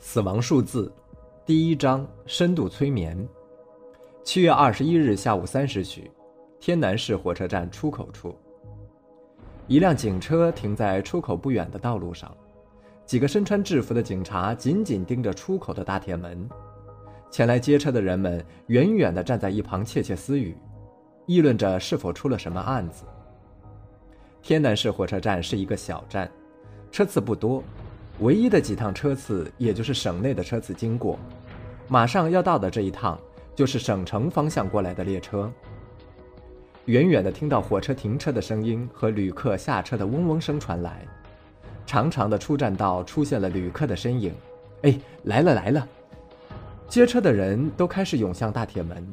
死亡数字，第一章深度催眠。七月二十一日下午三时许，天南市火车站出口处，一辆警车停在出口不远的道路上，几个身穿制服的警察紧紧盯着出口的大铁门。前来接车的人们远远地站在一旁窃窃私语，议论着是否出了什么案子。天南市火车站是一个小站，车次不多。唯一的几趟车次，也就是省内的车次经过，马上要到的这一趟，就是省城方向过来的列车。远远的听到火车停车的声音和旅客下车的嗡嗡声传来，长长的出站道出现了旅客的身影。哎，来了来了！接车的人都开始涌向大铁门，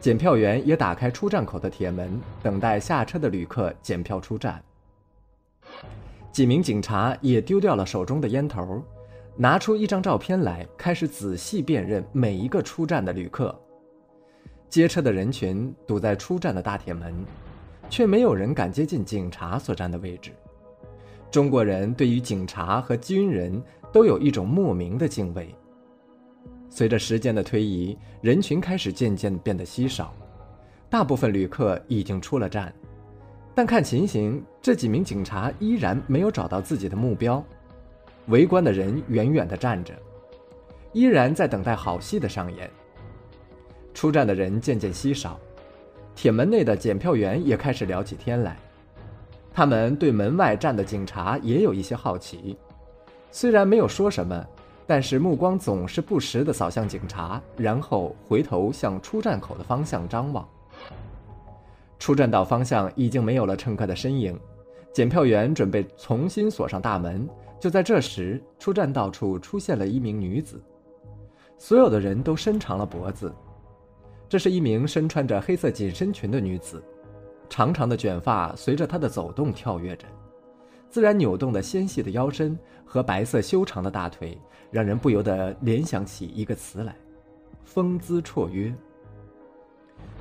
检票员也打开出站口的铁门，等待下车的旅客检票出站。几名警察也丢掉了手中的烟头，拿出一张照片来，开始仔细辨认每一个出站的旅客。接车的人群堵在出站的大铁门，却没有人敢接近警察所站的位置。中国人对于警察和军人都有一种莫名的敬畏。随着时间的推移，人群开始渐渐变得稀少，大部分旅客已经出了站。但看情形，这几名警察依然没有找到自己的目标。围观的人远远地站着，依然在等待好戏的上演。出站的人渐渐稀少，铁门内的检票员也开始聊起天来。他们对门外站的警察也有一些好奇，虽然没有说什么，但是目光总是不时地扫向警察，然后回头向出站口的方向张望。出站道方向已经没有了乘客的身影，检票员准备重新锁上大门。就在这时，出站道处出现了一名女子，所有的人都伸长了脖子。这是一名身穿着黑色紧身裙的女子，长长的卷发随着她的走动跳跃着，自然扭动的纤细的腰身和白色修长的大腿，让人不由得联想起一个词来：风姿绰约。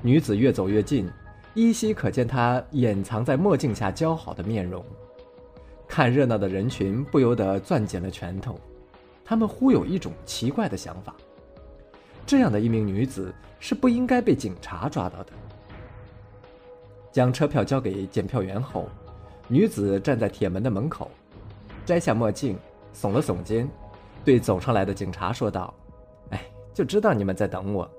女子越走越近。依稀可见他掩藏在墨镜下姣好的面容，看热闹的人群不由得攥紧了拳头，他们忽有一种奇怪的想法：这样的一名女子是不应该被警察抓到的。将车票交给检票员后，女子站在铁门的门口，摘下墨镜，耸了耸肩，对走上来的警察说道：“哎，就知道你们在等我。”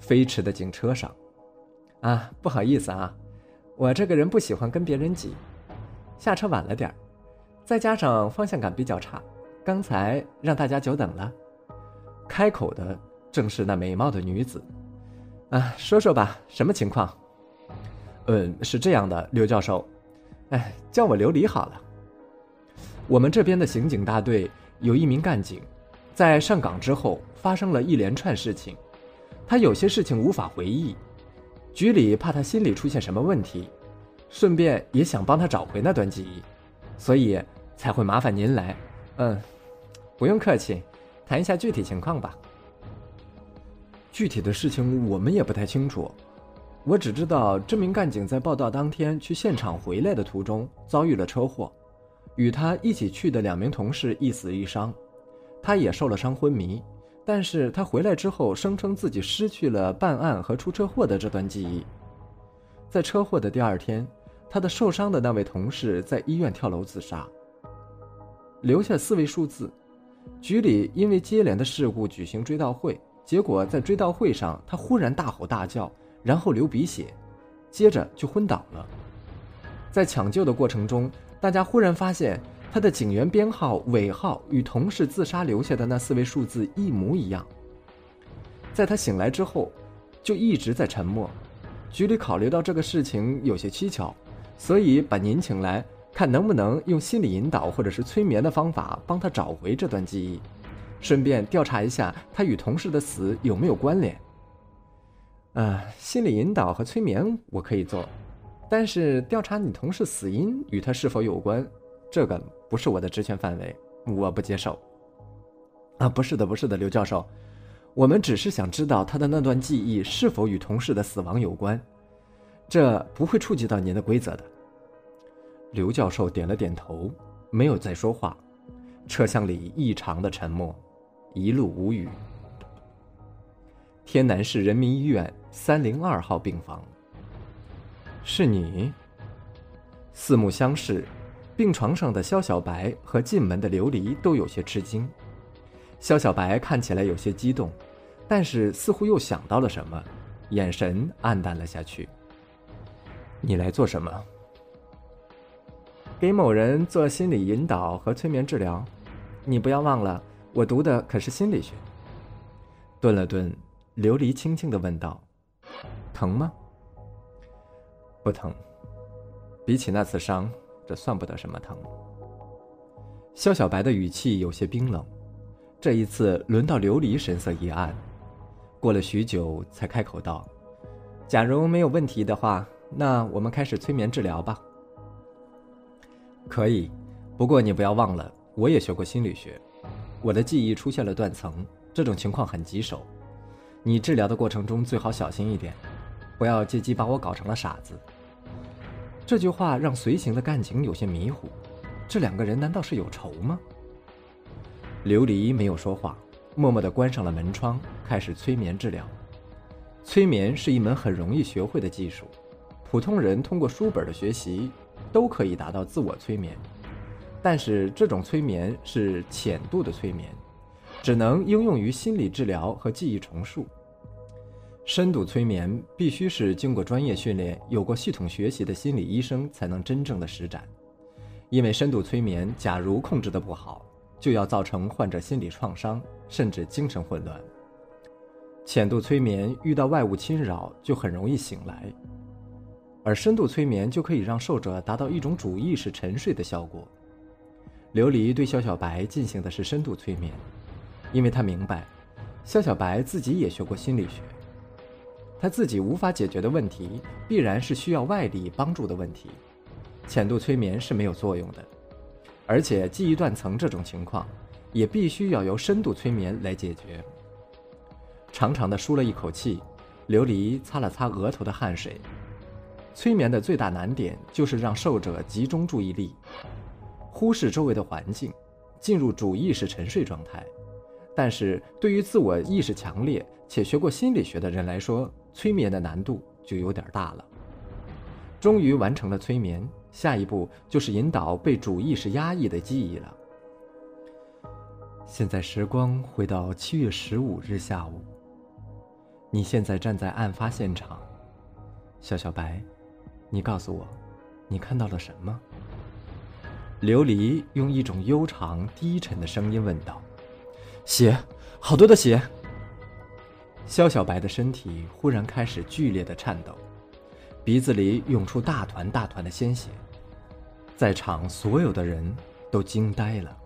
飞驰的警车上。啊，不好意思啊，我这个人不喜欢跟别人挤，下车晚了点儿，再加上方向感比较差，刚才让大家久等了。开口的正是那美貌的女子。啊，说说吧，什么情况？嗯，是这样的，刘教授，哎，叫我刘离好了。我们这边的刑警大队有一名干警，在上岗之后发生了一连串事情，他有些事情无法回忆。局里怕他心里出现什么问题，顺便也想帮他找回那段记忆，所以才会麻烦您来。嗯，不用客气，谈一下具体情况吧。具体的事情我们也不太清楚，我只知道这名干警在报道当天去现场回来的途中遭遇了车祸，与他一起去的两名同事一死一伤，他也受了伤昏迷。但是他回来之后，声称自己失去了办案和出车祸的这段记忆。在车祸的第二天，他的受伤的那位同事在医院跳楼自杀，留下四位数字。局里因为接连的事故举行追悼会，结果在追悼会上，他忽然大吼大叫，然后流鼻血，接着就昏倒了。在抢救的过程中，大家忽然发现。他的警员编号尾号与同事自杀留下的那四位数字一模一样。在他醒来之后，就一直在沉默。局里考虑到这个事情有些蹊跷，所以把您请来，看能不能用心理引导或者是催眠的方法帮他找回这段记忆，顺便调查一下他与同事的死有没有关联。啊，心理引导和催眠我可以做，但是调查你同事死因与他是否有关，这个。不是我的职权范围，我不接受。啊，不是的，不是的，刘教授，我们只是想知道他的那段记忆是否与同事的死亡有关，这不会触及到您的规则的。刘教授点了点头，没有再说话，车厢里异常的沉默，一路无语。天南市人民医院三零二号病房。是你。四目相视，病床上的肖小白和进门的琉璃都有些吃惊。肖小白看起来有些激动，但是似乎又想到了什么，眼神黯淡了下去。你来做什么？给某人做心理引导和催眠治疗。你不要忘了，我读的可是心理学。顿了顿，琉璃轻轻的问道：“疼吗？”不疼，比起那次伤，这算不得什么疼。肖小白的语气有些冰冷。这一次轮到琉璃神色一暗，过了许久才开口道：“假如没有问题的话，那我们开始催眠治疗吧。”可以，不过你不要忘了，我也学过心理学，我的记忆出现了断层，这种情况很棘手。你治疗的过程中最好小心一点。不要借机把我搞成了傻子。这句话让随行的干警有些迷糊，这两个人难道是有仇吗？琉璃没有说话，默默地关上了门窗，开始催眠治疗。催眠是一门很容易学会的技术，普通人通过书本的学习都可以达到自我催眠，但是这种催眠是浅度的催眠，只能应用于心理治疗和记忆重塑。深度催眠必须是经过专业训练、有过系统学习的心理医生才能真正的施展，因为深度催眠假如控制的不好，就要造成患者心理创伤，甚至精神混乱。浅度催眠遇到外物侵扰就很容易醒来，而深度催眠就可以让受者达到一种主意识沉睡的效果。琉璃对肖小白进行的是深度催眠，因为他明白，肖小白自己也学过心理学。他自己无法解决的问题，必然是需要外力帮助的问题。浅度催眠是没有作用的，而且记忆断层这种情况，也必须要由深度催眠来解决。长长的舒了一口气，琉璃擦了擦额头的汗水。催眠的最大难点就是让受者集中注意力，忽视周围的环境，进入主意识沉睡状态。但是对于自我意识强烈且学过心理学的人来说，催眠的难度就有点大了。终于完成了催眠，下一步就是引导被主意识压抑的记忆了。现在时光回到七月十五日下午，你现在站在案发现场，小小白，你告诉我，你看到了什么？琉璃用一种悠长低沉的声音问道：“血，好多的血。”肖小白的身体忽然开始剧烈的颤抖，鼻子里涌出大团大团的鲜血，在场所有的人都惊呆了。